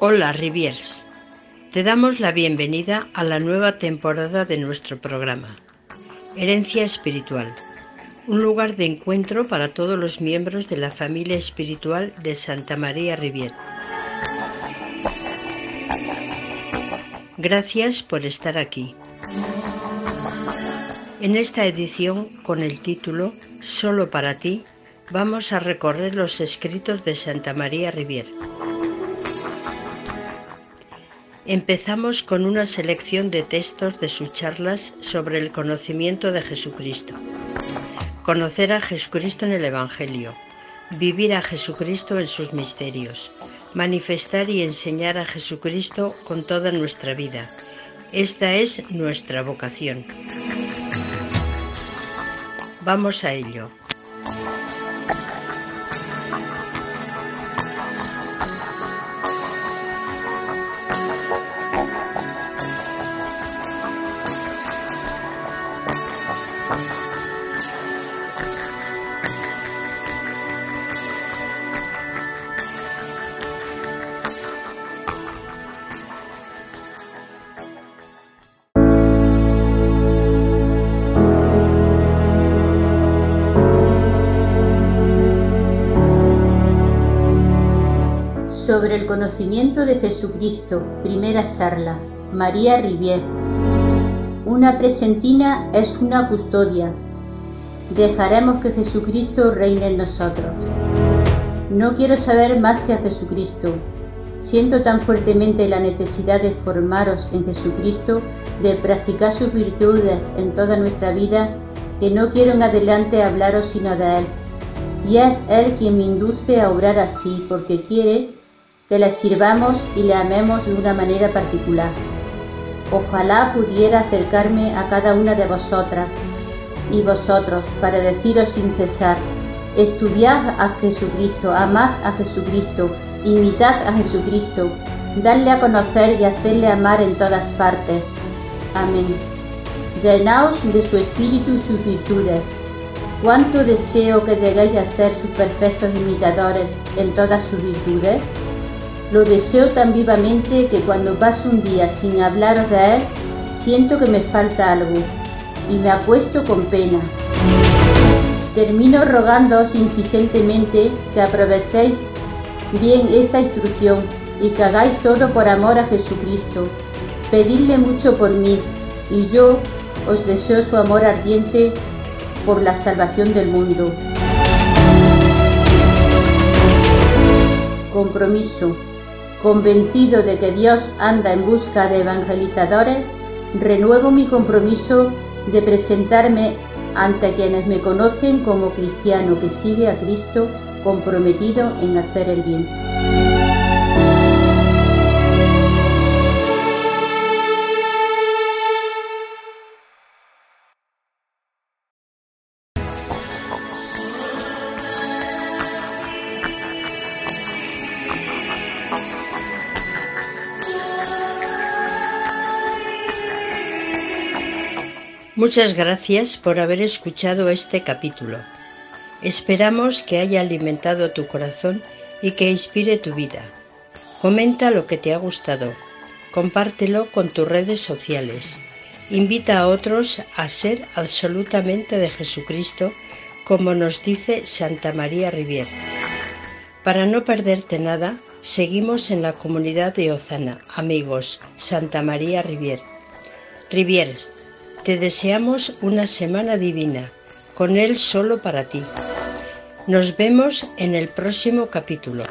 Hola Riviers, te damos la bienvenida a la nueva temporada de nuestro programa, Herencia Espiritual, un lugar de encuentro para todos los miembros de la familia espiritual de Santa María Rivier. Gracias por estar aquí. En esta edición, con el título Solo para ti, vamos a recorrer los escritos de Santa María Rivier. Empezamos con una selección de textos de sus charlas sobre el conocimiento de Jesucristo. Conocer a Jesucristo en el Evangelio, vivir a Jesucristo en sus misterios, manifestar y enseñar a Jesucristo con toda nuestra vida. Esta es nuestra vocación. Vamos a ello. Sobre el conocimiento de Jesucristo, primera charla, María Rivier. Una presentina es una custodia. Dejaremos que Jesucristo reine en nosotros. No quiero saber más que a Jesucristo. Siento tan fuertemente la necesidad de formaros en Jesucristo, de practicar sus virtudes en toda nuestra vida, que no quiero en adelante hablaros sino de Él. Y es Él quien me induce a obrar así, porque quiere que le sirvamos y le amemos de una manera particular. Ojalá pudiera acercarme a cada una de vosotras y vosotros para deciros sin cesar, estudiad a Jesucristo, amad a Jesucristo, imitad a Jesucristo, dadle a conocer y hacerle amar en todas partes. Amén. Llenaos de su espíritu y sus virtudes. Cuánto deseo que lleguéis a ser sus perfectos imitadores en todas sus virtudes. Lo deseo tan vivamente que cuando paso un día sin hablaros de Él, siento que me falta algo y me acuesto con pena. Termino rogándoos insistentemente que aprovechéis bien esta instrucción y que hagáis todo por amor a Jesucristo. Pedidle mucho por mí y yo os deseo su amor ardiente por la salvación del mundo. Compromiso. Convencido de que Dios anda en busca de evangelizadores, renuevo mi compromiso de presentarme ante quienes me conocen como cristiano que sigue a Cristo comprometido en hacer el bien. Muchas gracias por haber escuchado este capítulo. Esperamos que haya alimentado tu corazón y que inspire tu vida. Comenta lo que te ha gustado. Compártelo con tus redes sociales. Invita a otros a ser absolutamente de Jesucristo, como nos dice Santa María Rivier. Para no perderte nada, seguimos en la comunidad de Ozana, amigos, Santa María Rivier. Rivier, Te deseamos una semana divina, con Él solo para ti. Nos vemos en el próximo capítulo.